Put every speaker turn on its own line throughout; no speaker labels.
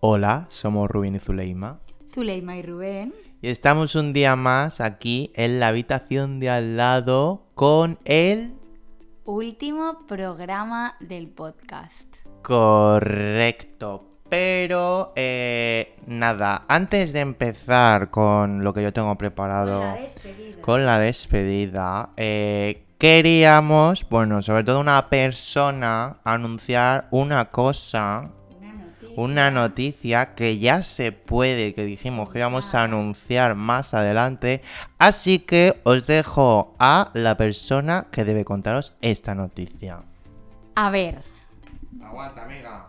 Hola, somos Rubén y Zuleima.
Zuleima y Rubén.
Y estamos un día más aquí en la habitación de al lado con el...
Último programa del podcast.
Correcto. Pero, eh, nada, antes de empezar con lo que yo tengo preparado...
Con la despedida.
con la despedida, eh, queríamos, bueno, sobre todo una persona, anunciar una cosa,
Una noticia.
que ya se puede, que dijimos que íbamos a anunciar más adelante. Así que os dejo a la persona que debe contaros esta noticia.
A ver,
Aguanta, amiga.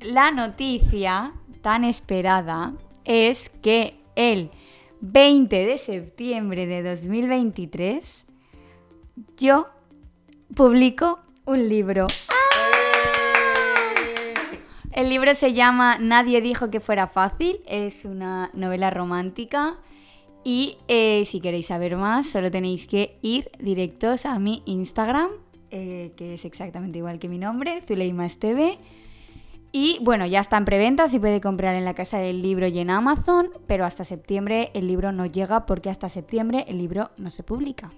la noticia tan esperada es que el 20 de septiembre de 2023 yo publico un libro. El libro se llama Nadie dijo que fuera fácil, es una novela romántica y eh, si queréis saber más solo tenéis que ir directos a mi Instagram, eh, que es exactamente igual que mi nombre, Zuleima Esteve. Y bueno, ya está en preventa, se puede comprar en la Casa del Libro y en Amazon, pero hasta septiembre el libro no llega porque hasta septiembre el libro no se publica.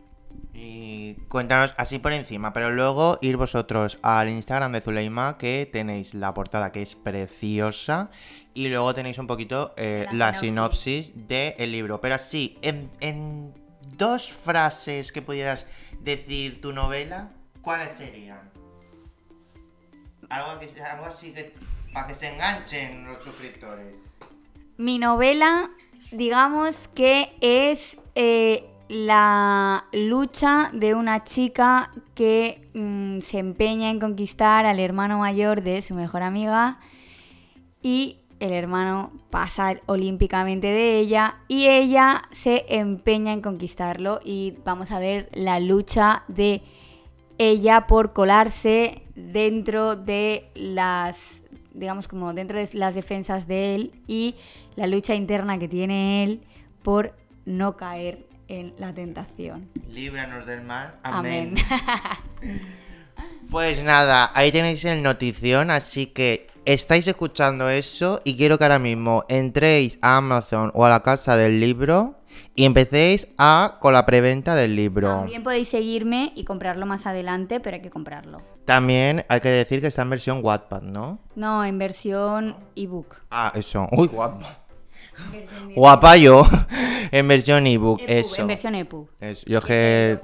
Y cuéntanos así por encima, pero luego ir vosotros al Instagram de Zuleima que tenéis la portada que es preciosa y luego tenéis un poquito eh,
La
la sinopsis del libro. Pero así, en, en dos frases que pudieras decir tu novela, ¿cuáles serían? Algo, que, sea- algo así que para que se enganchen los suscriptores.
Mi novela, digamos que es eh, la lucha de una chica que mm, se empeña en conquistar al hermano mayor de su mejor amiga y el hermano pasa olímpicamente de ella y ella se empeña en conquistarlo y vamos a ver la lucha de ella por colarse dentro de las digamos como dentro de las defensas de él y la lucha interna que tiene él por no caer en la tentación.
Líbranos del mal.
Amén.
Pues nada, ahí tenéis el notición, así que estáis escuchando eso y quiero que ahora mismo entréis a Amazon o a la casa del libro y empecéis a con la preventa del libro.
También podéis seguirme y comprarlo más adelante, pero hay que comprarlo.
También hay que decir que está en versión Wattpad, ¿no?
No, en versión ebook.
Ah, eso. Uy, guapa. Guapa yo. en versión ebook, eso.
En versión EPUB.
Eso. Yo que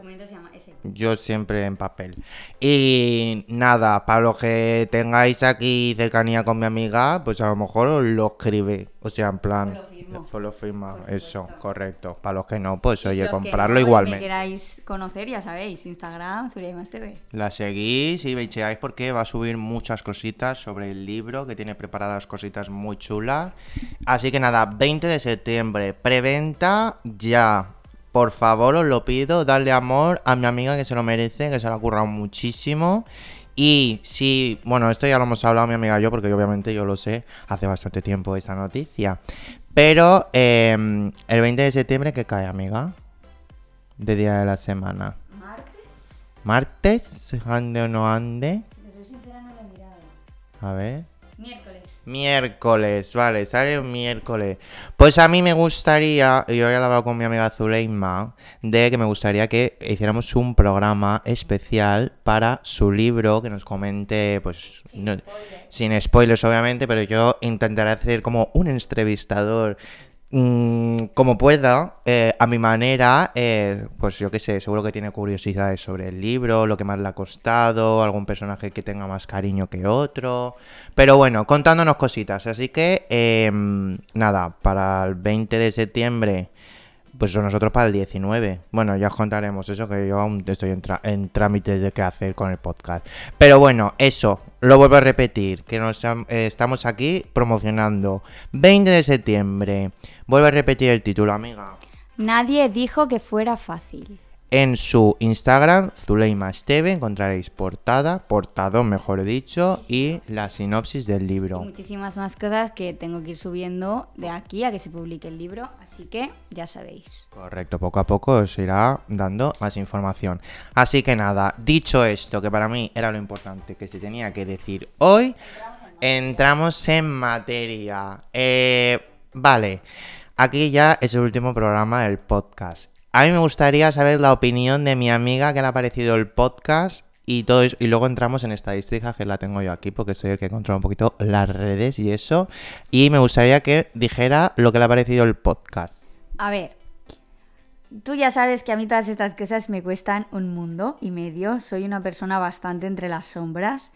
Yo siempre en papel. Y nada, para los que tengáis aquí cercanía con mi amiga, pues a lo mejor os lo escribe. O sea, en plan.
Os lo
firma, eso, correcto. Para los que no, pues oye,
que
comprarlo
no Me
igualmente.
queráis conocer, ya sabéis, Instagram, Zuleimas TV.
La seguís y veis porque va a subir muchas cositas sobre el libro, que tiene preparadas cositas muy chulas. Así que nada, 20 de septiembre, preventa ya. Por favor, os lo pido, darle amor a mi amiga que se lo merece, que se lo ha currado muchísimo. Y si, bueno, esto ya lo hemos hablado mi amiga y yo, porque obviamente yo lo sé hace bastante tiempo esta noticia. Pero eh, el 20 de septiembre, ¿qué cae, amiga? De día de la semana.
¿Martes?
¿Martes? ¿Ande o no ande?
De ser sincera, no lo he mirado.
A ver.
Miércoles.
Miércoles, vale, sale un miércoles. Pues a mí me gustaría, y yo he hablado con mi amiga Zuleima, de que me gustaría que hiciéramos un programa especial para su libro, que nos comente, pues, no- sin spoilers obviamente, pero yo intentaré hacer como un entrevistador mm, como pueda, eh, a mi manera, eh, pues yo qué sé, seguro que tiene curiosidades sobre el libro, lo que más le ha costado, algún personaje que tenga más cariño que otro. Pero bueno, contándonos cositas. Así que, em, nada, para el 20 de septiembre, pues nosotros para el 19. Bueno, ya os contaremos eso, que yo aún estoy en, en trámites de qué hacer con el podcast. Pero bueno, eso, lo vuelvo a repetir, que nos eh, estamos aquí promocionando. 20 de septiembre. Vuelvo a repetir el título, amiga.
Nadie dijo que fuera fácil.
En su Instagram, Zuleima Esteve, encontraréis portada, portadón mejor dicho, y la sinopsis del
Y
libro.
muchísimas más cosas que tengo que ir subiendo de aquí a que se publique el libro. Así que ya sabéis.
Correcto, poco a poco os irá dando más información. Así que nada, dicho esto, que para mí era lo importante que se tenía que decir hoy, Entramos en materia. Eh, vale, aquí ya es el último programa del podcast. A mí me gustaría saber la opinión de mi amiga que le ha parecido el podcast y todo eso. Y luego entramos en estadísticas, que la tengo yo aquí, porque soy el que controla un poquito las redes y eso. Y me gustaría que dijera lo que le ha parecido el podcast.
A ver, tú ya sabes que a mí todas estas cosas me cuestan un mundo y medio. Soy una persona bastante entre las sombras.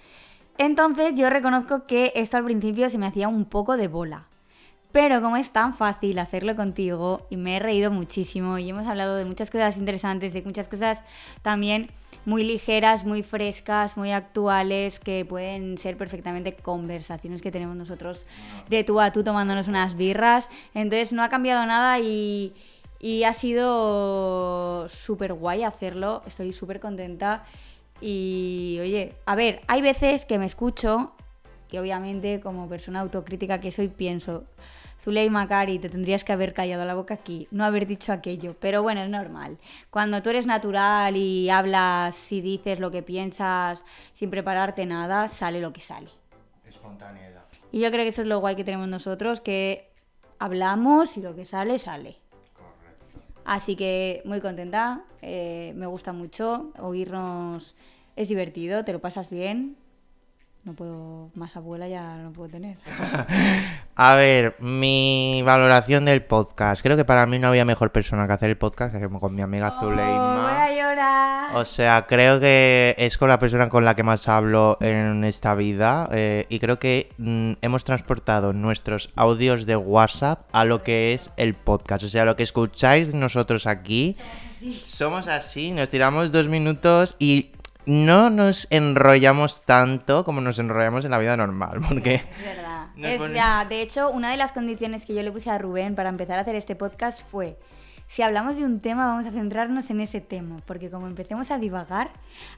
Entonces yo reconozco que esto al principio se me hacía un poco de bola. Pero como es tan fácil hacerlo contigo y me he reído muchísimo y hemos hablado de muchas cosas interesantes, de muchas cosas también muy ligeras, muy frescas, muy actuales, que pueden ser perfectamente conversaciones que tenemos nosotros de tú a tú tomándonos unas birras. Entonces no ha cambiado nada y, y ha sido súper guay hacerlo. Estoy súper contenta. Y oye, a ver, hay veces que me escucho y obviamente como persona autocrítica que soy pienso, Zuley Macari, te tendrías que haber callado la boca aquí, no haber dicho aquello. Pero bueno, es normal. Cuando tú eres natural y hablas y dices lo que piensas sin prepararte nada, sale lo que sale.
Espontaneidad.
Y yo creo que eso es lo guay que tenemos nosotros, que hablamos y lo que sale, sale. Así que muy contenta, eh, me gusta mucho, oírnos es divertido, te lo pasas bien. No puedo, más abuela ya no puedo tener.
A ver, mi valoración del podcast. Creo que para mí no había mejor persona que hacer el podcast que con mi amiga
Oh, voy a
Zuleima.
llorar.
O sea, creo que es con la persona con la que más hablo en esta vida eh, y creo que mm, hemos transportado nuestros audios de WhatsApp a lo que es el podcast. O sea, lo que escucháis nosotros aquí, somos así, nos tiramos dos minutos y no nos enrollamos tanto como nos enrollamos en la vida normal, porque...
Es verdad. Es- ya, de hecho, una de las condiciones que yo le puse a Rubén para empezar a hacer este podcast fue, si hablamos de un tema, vamos a centrarnos en ese tema, porque como empecemos a divagar,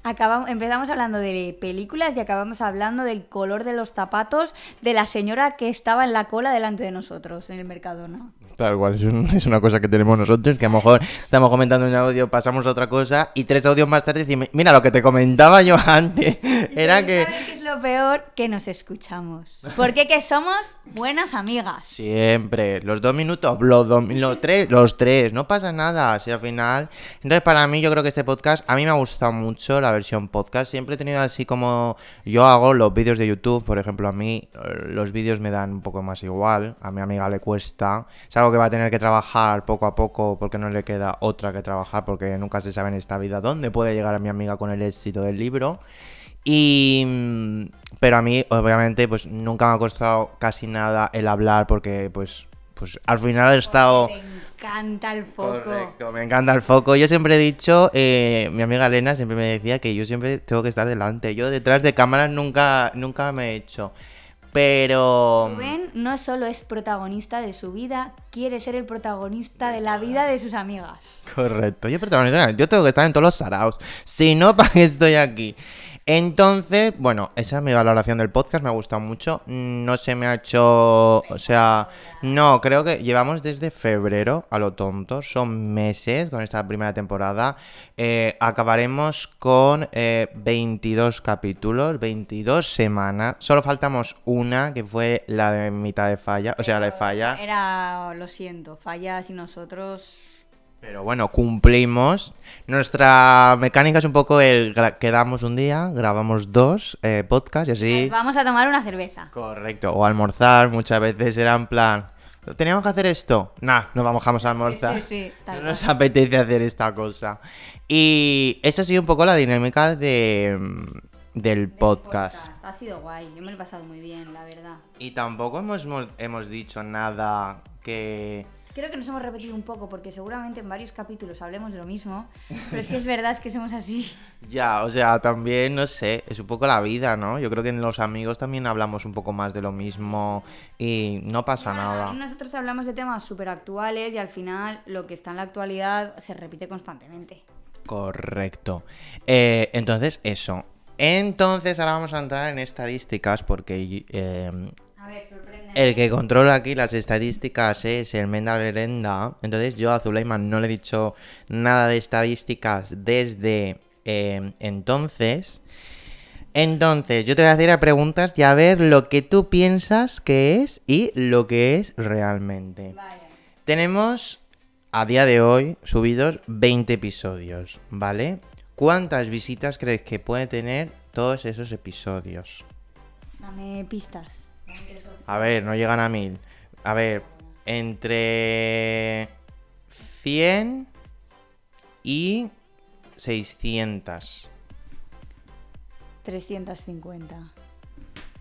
acabamos, empezamos hablando de películas y acabamos hablando del color de los zapatos de la señora que estaba en la cola delante de nosotros en el Mercadona.
Tal cual, es, un- es una cosa que tenemos nosotros, que a lo mejor estamos comentando un audio, pasamos a otra cosa y tres audios más tarde decimos, mira lo que te comentaba yo antes, era
¿Y
que...
¿Sabes qué es lo peor? Que nos escuchamos. Porque que somos buenas amigas.
Siempre, los dos minutos, los, dos, los tres, los tres, no pasa nada, si al final... Entonces para mí yo creo que este podcast, a mí me ha gustado mucho la versión podcast, siempre he tenido así como yo hago los vídeos de YouTube, por ejemplo, a mí eh, los vídeos me dan un poco más igual, a mi amiga le cuesta, es algo que va a tener que trabajar poco a poco porque no le queda otra que trabajar, porque nunca se sabe en esta vida dónde puede llegar a mi amiga con el éxito del libro. Y pero a mí obviamente pues nunca me ha costado casi nada el hablar porque pues pues al final he estado
Te encanta el foco.
Correcto, me encanta el foco. Yo siempre he dicho, eh, mi amiga Elena siempre me decía que yo siempre tengo que estar delante. Yo detrás de cámaras nunca nunca me he hecho. Pero
Rubén no solo es protagonista de su vida, quiere ser el protagonista de la vida de sus amigas.
Correcto, yo protagonista, yo tengo que estar en todos los saraos. Si no, ¿para qué estoy aquí? Entonces, bueno, esa es mi valoración del podcast, me ha gustado mucho. No se me ha hecho, o sea, no, creo que llevamos desde febrero a lo tonto, son meses con esta primera temporada. Eh, acabaremos con eh, 22 capítulos, 22 semanas. Solo faltamos una, que fue la de mitad de falla, o sea, la de falla.
Era, lo siento, fallas y nosotros...
Pero bueno, cumplimos. Nuestra mecánica es un poco el quedamos un día, grabamos dos eh, podcasts y así.
Nos vamos a tomar una cerveza.
Correcto. O almorzar, muchas veces era en plan. ¿Teníamos que hacer esto? Nah, no vamos a almorzar.
sí, sí, tal
no nos apetece hacer esta cosa. Y esa ha sido un poco la dinámica de, mm, del podcast.
Ha sido guay, yo me lo he pasado muy bien, la verdad.
Y tampoco hemos, hemos dicho nada que.
Creo que nos hemos repetido un poco porque seguramente en varios capítulos hablemos de lo mismo, pero es que es verdad es que somos así.
Ya, o sea, también, no sé, es un poco la vida, ¿no? Yo creo que en los amigos también hablamos un poco más de lo mismo y no pasa nada.
Nosotros hablamos de temas súper actuales y al final lo que está en la actualidad se repite constantemente.
Correcto. Eh, entonces, eso. Entonces, ahora vamos a entrar en estadísticas porque eh. El que controla aquí las estadísticas es el Menda Lerenda. Entonces, yo a Zuleiman no le he dicho nada de estadísticas desde eh, entonces. Entonces, yo te voy a hacer a preguntas y a ver lo que tú piensas que es y lo que es realmente. Tenemos a día de hoy subidos 20 episodios, ¿vale? ¿Cuántas visitas crees que puede tener todos esos episodios?
Dame pistas.
A ver, no llegan a mil. A ver, entre 100 y 600.
350.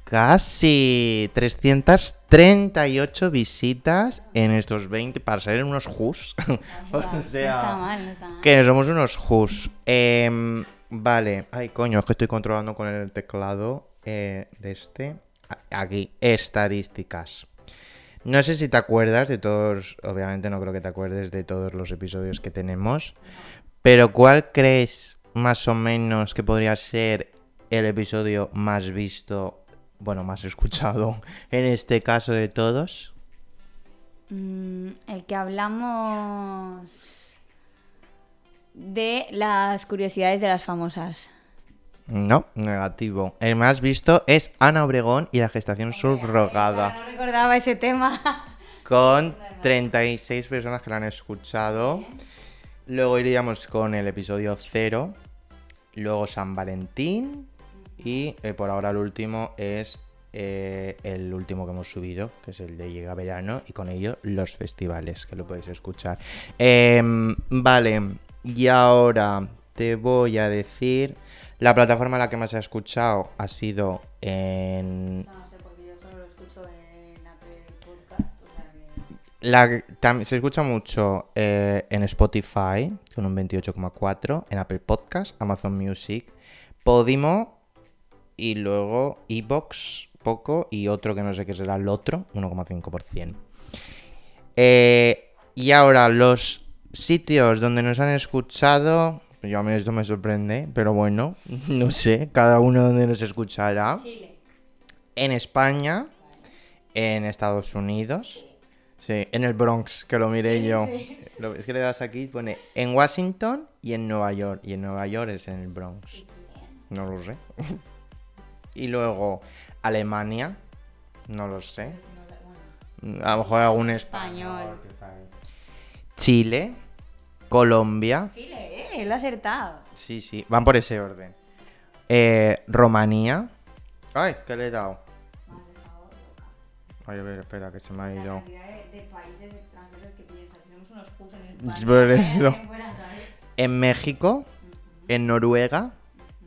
Casi 338 visitas en estos 20 para ser unos jus. o
No
sea,
está mal, no está mal.
que somos unos jus. Em, vale, ay coño, es que estoy controlando con el teclado eh, de este. Aquí, estadísticas. No sé si te acuerdas de todos, obviamente no creo que te acuerdes de todos los episodios que tenemos, pero ¿cuál crees más o menos que podría ser el episodio más visto, bueno, más escuchado en este caso de todos?
Mm, el que hablamos de las curiosidades de las famosas.
No, negativo. El más visto es Ana Obregón y la gestación subrogada,
No recordaba ese tema.
con 36 personas que la han escuchado. Luego iríamos con el episodio 0, luego San Valentín y eh, por ahora el último es eh, el último que hemos subido, que es el de Llega Verano y con ello los festivales, que lo podéis escuchar. Em, vale, y ahora te voy a decir, la plataforma en la que más he escuchado ha sido en
No sé, porque yo solo lo escucho en Apple Podcast.
La, tam- se escucha mucho eh, en Spotify, con un 28,4, en Apple Podcast, Amazon Music, Podimo y luego Evox, poco, y otro que no sé qué será el otro, 1,5%. Eh, y ahora los sitios donde nos han escuchado, yo a mí esto me sorprende, pero bueno, no sé, cada uno donde nos escuchará. En España, en Estados Unidos, sí, en el Bronx, que lo miré yo. Lo- es que le das aquí, pone en Washington y en Nueva York. Y en Nueva York es en el Bronx. No lo sé. y luego Alemania, no lo sé. A lo mejor algún español.
Español.
que está ahí. Chile, Colombia.
Chile, eh, lo he acertado.
Sí, sí, van por ese orden. Eh, Rumanía. Ay, ¿qué le he dado? Ay, a ver, espera, que se me ha ido.
de, países extranjeros que piensas. Tenemos unos pus en
España, Por eso. En México, en Noruega,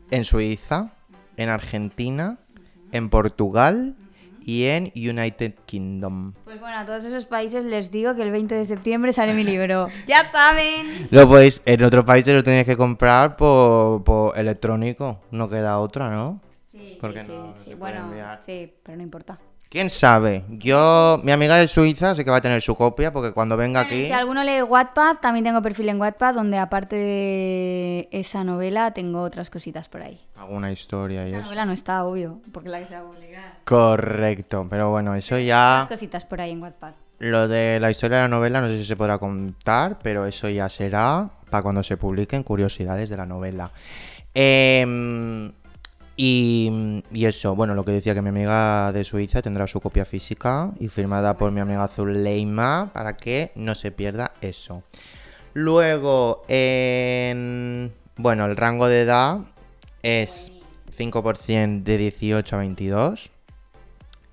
en Suiza, en Argentina, en Portugal y en United Kingdom.
Pues bueno, a todos esos países les digo que el 20 de septiembre sale mi libro. ¡Ya saben!
Lo podéis, en otros países lo tenéis que comprar por, por electrónico. No queda otra, ¿no?
Sí,
¿Por qué
sí,
no
sí, Bueno,
enviar?
sí, pero no importa.
¿Quién sabe? Yo, mi amiga de Suiza sé que va a tener su copia porque cuando venga
Bueno,
aquí...
si alguno lee Wattpad, también tengo perfil en Wattpad donde aparte de esa novela tengo otras cositas por ahí.
Alguna historia y
Esa
eso.
novela no está, obvio, porque la que se va a publicar.
Correcto, pero bueno, eso ya...
Otras cositas por ahí en Wattpad.
Lo de la historia de la novela no sé si se podrá contar, pero eso ya será para cuando se publiquen curiosidades de la novela. Em, y, y eso, bueno, lo que decía que mi amiga de Suiza tendrá su copia física y firmada por mi amiga Zuleima para que no se pierda eso. Luego, en, bueno, el rango de edad es 5% de 18 a 22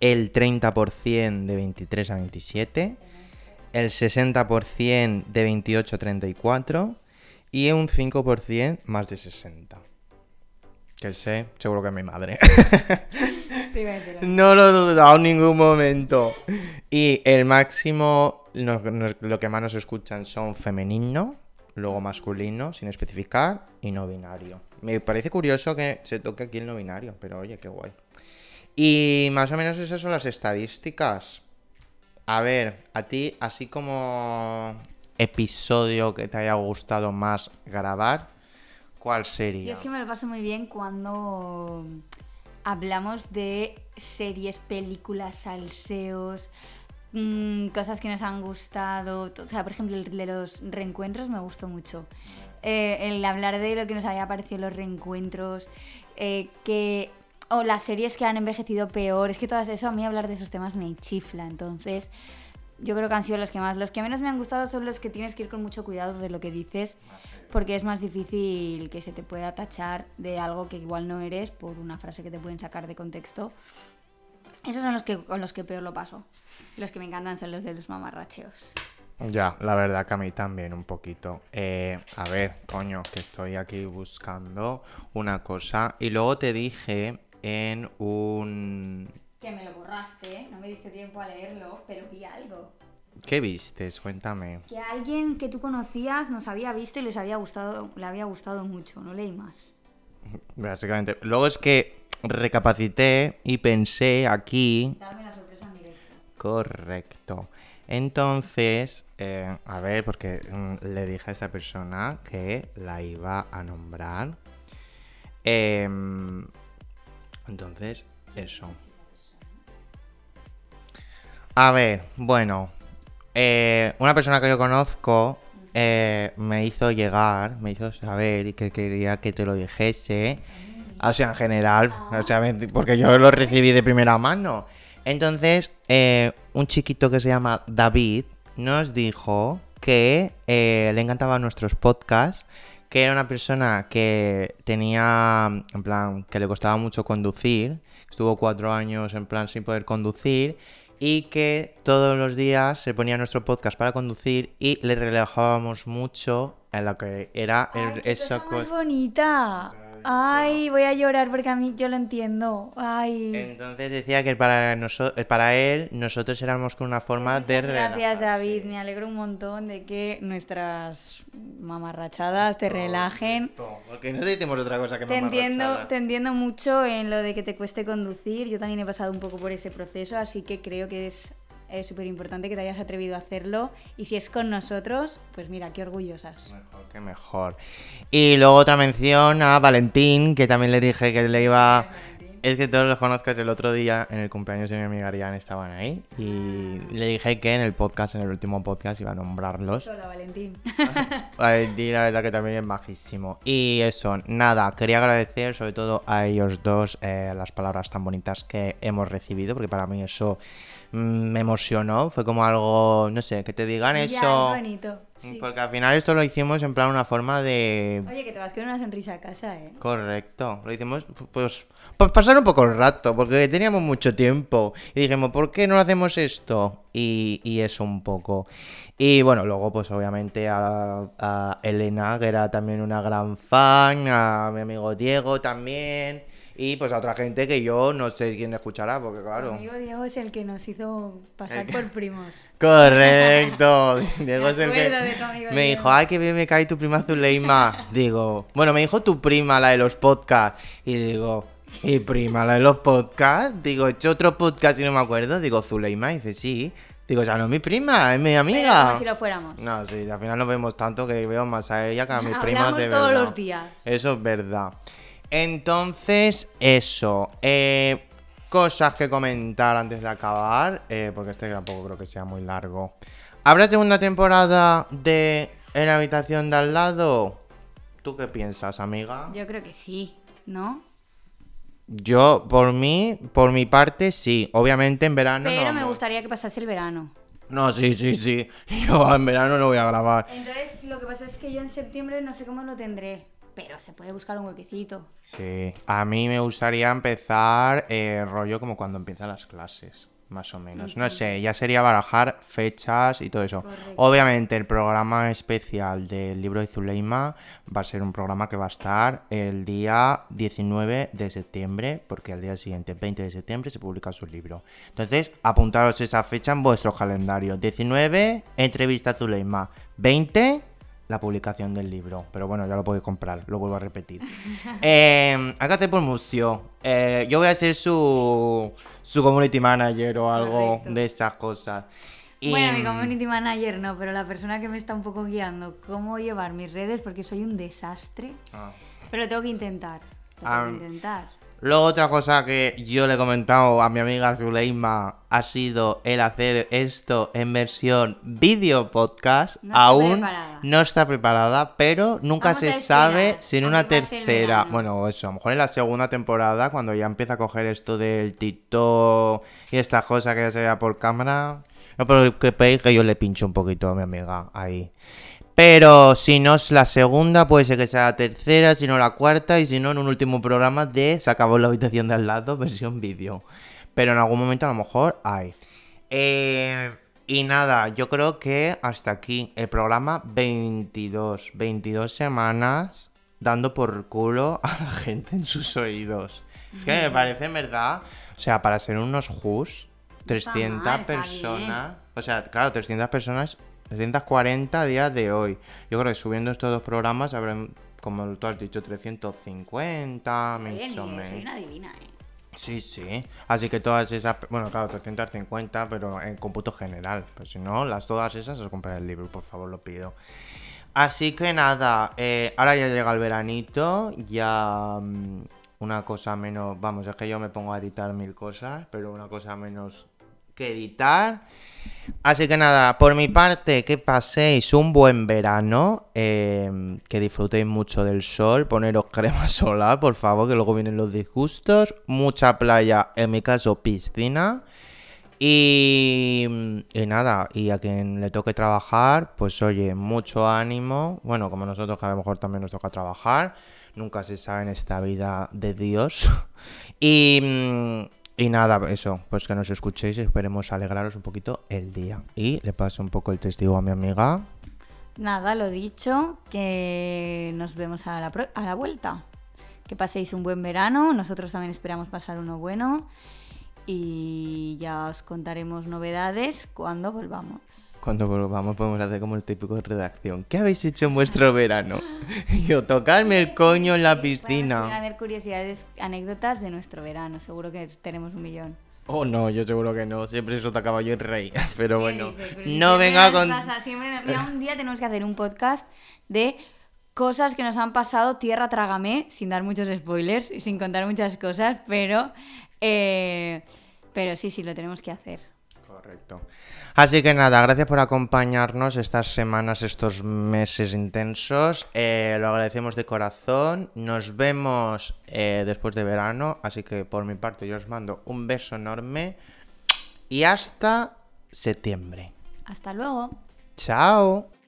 el 30% de 23 a 27, el 60% de 28 a 34 y un 5% más de 60. Que sé, seguro que es mi madre. no lo he dudado en ningún momento. Y el máximo, lo, lo que más nos escuchan son femenino, luego masculino, sin especificar, y no binario. Me parece curioso que se toque aquí el no binario, pero oye, qué guay. Y más o menos esas son las estadísticas. A ver, a ti, así como episodio que te haya gustado más grabar, ¿cuál
Yo
sería?
es que me lo paso muy bien cuando hablamos de series, películas, salseos, mm, cosas que nos han gustado. O sea, por ejemplo, el de los reencuentros me gustó mucho. Eh, el hablar de lo que nos había parecido los reencuentros, eh, que o las series que han envejecido peor. Es que todas eso, a mí hablar de esos temas me chifla. Entonces, yo creo que han sido los que más. Los que menos me han gustado son los que tienes que ir con mucho cuidado de lo que dices, porque es más difícil que se te pueda tachar de algo que igual no eres por una frase que te pueden sacar de contexto. Esos son los que con los que peor lo paso. Los que me encantan son los de los mamarracheos.
Ya, la verdad que a mí también un poquito. Eh, a ver, coño, que estoy aquí buscando una cosa. Y luego te dije en un...
Que me lo borraste, no me diste tiempo a leerlo, pero vi algo.
¿Qué vistes? Cuéntame.
Que alguien que tú conocías nos había visto y les había gustado, le había gustado mucho, no leí más.
Básicamente. Luego es que recapacité y pensé aquí...
Darme la sorpresa en directo.
Correcto. Entonces, eh, a ver, porque mm, le dije a esa persona que la iba a nombrar. Em, entonces, eso. A ver, bueno. eh, una persona que yo conozco eh, me hizo llegar, me hizo saber y que quería que te lo dijese. O sea, en general, o sea, porque yo lo recibí de primera mano. Entonces, eh, un chiquito que se llama David nos dijo que le encantaban nuestros podcasts, que era una persona que tenía, en plan, que le costaba mucho conducir, estuvo cuatro años en plan sin poder conducir y que todos los días se ponía nuestro podcast para conducir y le relajábamos mucho en lo que era el-
Ay, qué
esa
cosa más
cosa.
Ay, voy a llorar porque a mí yo lo entiendo. Ay.
Entonces decía que para, noso- eh, para él nosotros éramos con una forma de
Gracias,
relajarse.
David. Me alegro un montón de que nuestras mamarrachadas te relajen.
Porque no decimos otra cosa que
Te entiendo, te entiendo mucho en lo de que te cueste conducir. Yo también he pasado un poco por ese proceso, así que creo que es es súper importante que te hayas atrevido a hacerlo. Y si es con nosotros, pues mira, qué orgullosas.
Mejor que mejor. Y luego otra mención a Valentín, que también le dije que le iba... Es que todos los conozcas el otro día en el cumpleaños de mi amiga Ariane estaban ahí y le dije que en el podcast, en el último podcast, iba a nombrarlos.
Hola, Valentín.
Valentín, la verdad que también es majísimo. Y eso, nada, quería agradecer sobre todo a ellos dos eh, las palabras tan bonitas que hemos recibido, porque para mí eso me emocionó. Fue como algo, no sé, que te digan
Ya,
eso.
es bonito. sí.
Porque al final esto lo hicimos en plan una forma de...
Oye, que te vas con una sonrisa a casa, ¿eh?
Correcto, lo hicimos pues para pasar un poco el rato, porque teníamos mucho tiempo y dijimos, ¿por qué no hacemos esto? Y, y eso un poco. Y bueno, luego pues obviamente a, a Elena, que era también una gran fan, a mi amigo Diego también, y pues a otra gente que yo no sé quién escuchará, porque claro...
amigo Diego es el que nos hizo pasar
que-
por primos.
Correcto. Diego es el que
acuerdo de tu amigo
me
Diego.
dijo, ay, que bien me cae tu prima Zuleima. Digo, bueno, me dijo tu prima, la de los podcasts. Y digo, ¿y prima, la de los podcasts? Digo, he hecho otro podcast y no me acuerdo. Digo, Zuleima. Y dice, sí. Digo, ya no es mi prima, es mi
Pero
amiga.
como si lo fuéramos.
No, sí, al final nos vemos tanto que veo más a ella que a mis primas
Hablamos
de
todos
verdad.
los días.
Eso es verdad. Entonces, eso. eh, cosas que comentar antes de acabar, eh, porque este tampoco creo que sea muy largo. ¿Habrá segunda temporada de En la habitación de al lado? ¿Tú qué piensas, amiga?
Yo creo que sí, ¿no?
Yo, por mí, por mi parte, sí. Obviamente en verano no.
Pero me gustaría que pasase el verano.
No, sí, sí, sí. Yo en verano no voy a grabar.
Entonces, lo que pasa es que yo en septiembre no sé cómo lo tendré. Pero se puede buscar un huequecito.
Sí, a mí me gustaría empezar eh, rollo como cuando empiezan las clases, más o menos. No sé, ya sería barajar fechas y todo eso.
Correcto.
Obviamente el programa especial del libro de Zuleima va a ser un programa que va a estar el día 19 de septiembre, porque al día siguiente, 20 de septiembre, se publica su libro. Entonces, apuntaros esa fecha en vuestro calendario. 19, entrevista a Zuleima. 20, la publicación del libro. Pero bueno, ya lo podéis comprar, lo vuelvo a repetir. eh, hágate por museo. Eh, yo voy a ser su, su community manager o algo de esas cosas. Y-
Bueno, mi community manager no, pero la persona que me está un poco guiando cómo llevar mis redes, porque soy un desastre.
Ah.
Pero lo tengo que intentar. Lo tengo que intentar.
Luego otra cosa que yo le he comentado a mi amiga Zuleima ha sido el hacer esto en versión vídeo podcast.
No
Aún
preparada.
no está preparada, pero nunca
Vamos
se sabe si en una
que
tercera, bueno, eso, a lo mejor en la segunda temporada, cuando ya empieza a coger esto del TikTok y estas cosas que ya se vea por cámara, no preocupéis que yo le pincho un poquito a mi amiga ahí. Pero si no es la segunda, puede ser que sea la tercera, si no la cuarta, y si no, en un último programa de Se acabó la habitación de al lado, versión vídeo. Pero en algún momento a lo mejor hay. Eh, y nada, yo creo que hasta aquí el programa 22. 22 semanas dando por culo a la gente en sus oídos. Es que me parece, en verdad, o sea, para ser unos JUS,
No está
300
mal, está
personas. O sea, claro, 300 personas, 340 a día de hoy. Yo creo que subiendo estos dos programas habrán, como tú has dicho, 350,
Oye,
más o
ni- soy
menos.
una divina, ¿eh?
Sí, sí. Así que todas esas, bueno, claro, 350, pero en cómputo general. Pues si no, las todas esas os compraré el libro, por favor, lo pido. Así que nada, eh, ahora ya llega el veranito, ya mm, una cosa menos, vamos, es que yo me pongo a editar mil cosas, pero una cosa menos que editar. Así que nada, por mi parte, que paséis un buen verano, eh, que disfrutéis mucho del sol, poneros crema solar, por favor, que luego vienen los disgustos, mucha playa, en mi caso piscina. Y, y nada, y a quien le toque trabajar, pues oye, mucho ánimo. Bueno, como nosotros que a lo mejor también nos toca trabajar, nunca se sabe en esta vida de Dios. Y, mm, y nada, eso, pues que nos escuchéis esperemos alegraros un poquito el día. Y le paso un poco el testigo a mi amiga.
Nada, lo dicho, que nos vemos a la, pro- a la vuelta. Que paséis un buen verano, nosotros también esperamos pasar uno bueno y ya os contaremos novedades cuando volvamos.
Cuando volvamos podemos hacer como el típico de redacción. ¿Qué habéis hecho en vuestro verano? Y yo, tocarme el coño en la piscina.
hacer curiosidades, anécdotas de nuestro verano, seguro que tenemos un millón.
Oh, no, yo seguro que no. Siempre eso te acaba yo el rey. Pero
¿Qué
bueno,
dices? Pero
no venga con...
pasa, siempre mira, un día tenemos que hacer un podcast de cosas que nos han pasado tierra trágame, sin dar muchos spoilers y sin contar muchas cosas, pero, eh, pero sí, sí, lo tenemos que hacer.
Correcto. Así que nada, gracias por acompañarnos estas semanas, estos meses intensos. Eh, lo agradecemos de corazón. Nos vemos eh, después de verano. Así que por mi parte yo os mando un beso enorme. Y hasta septiembre.
Hasta luego.
Chao.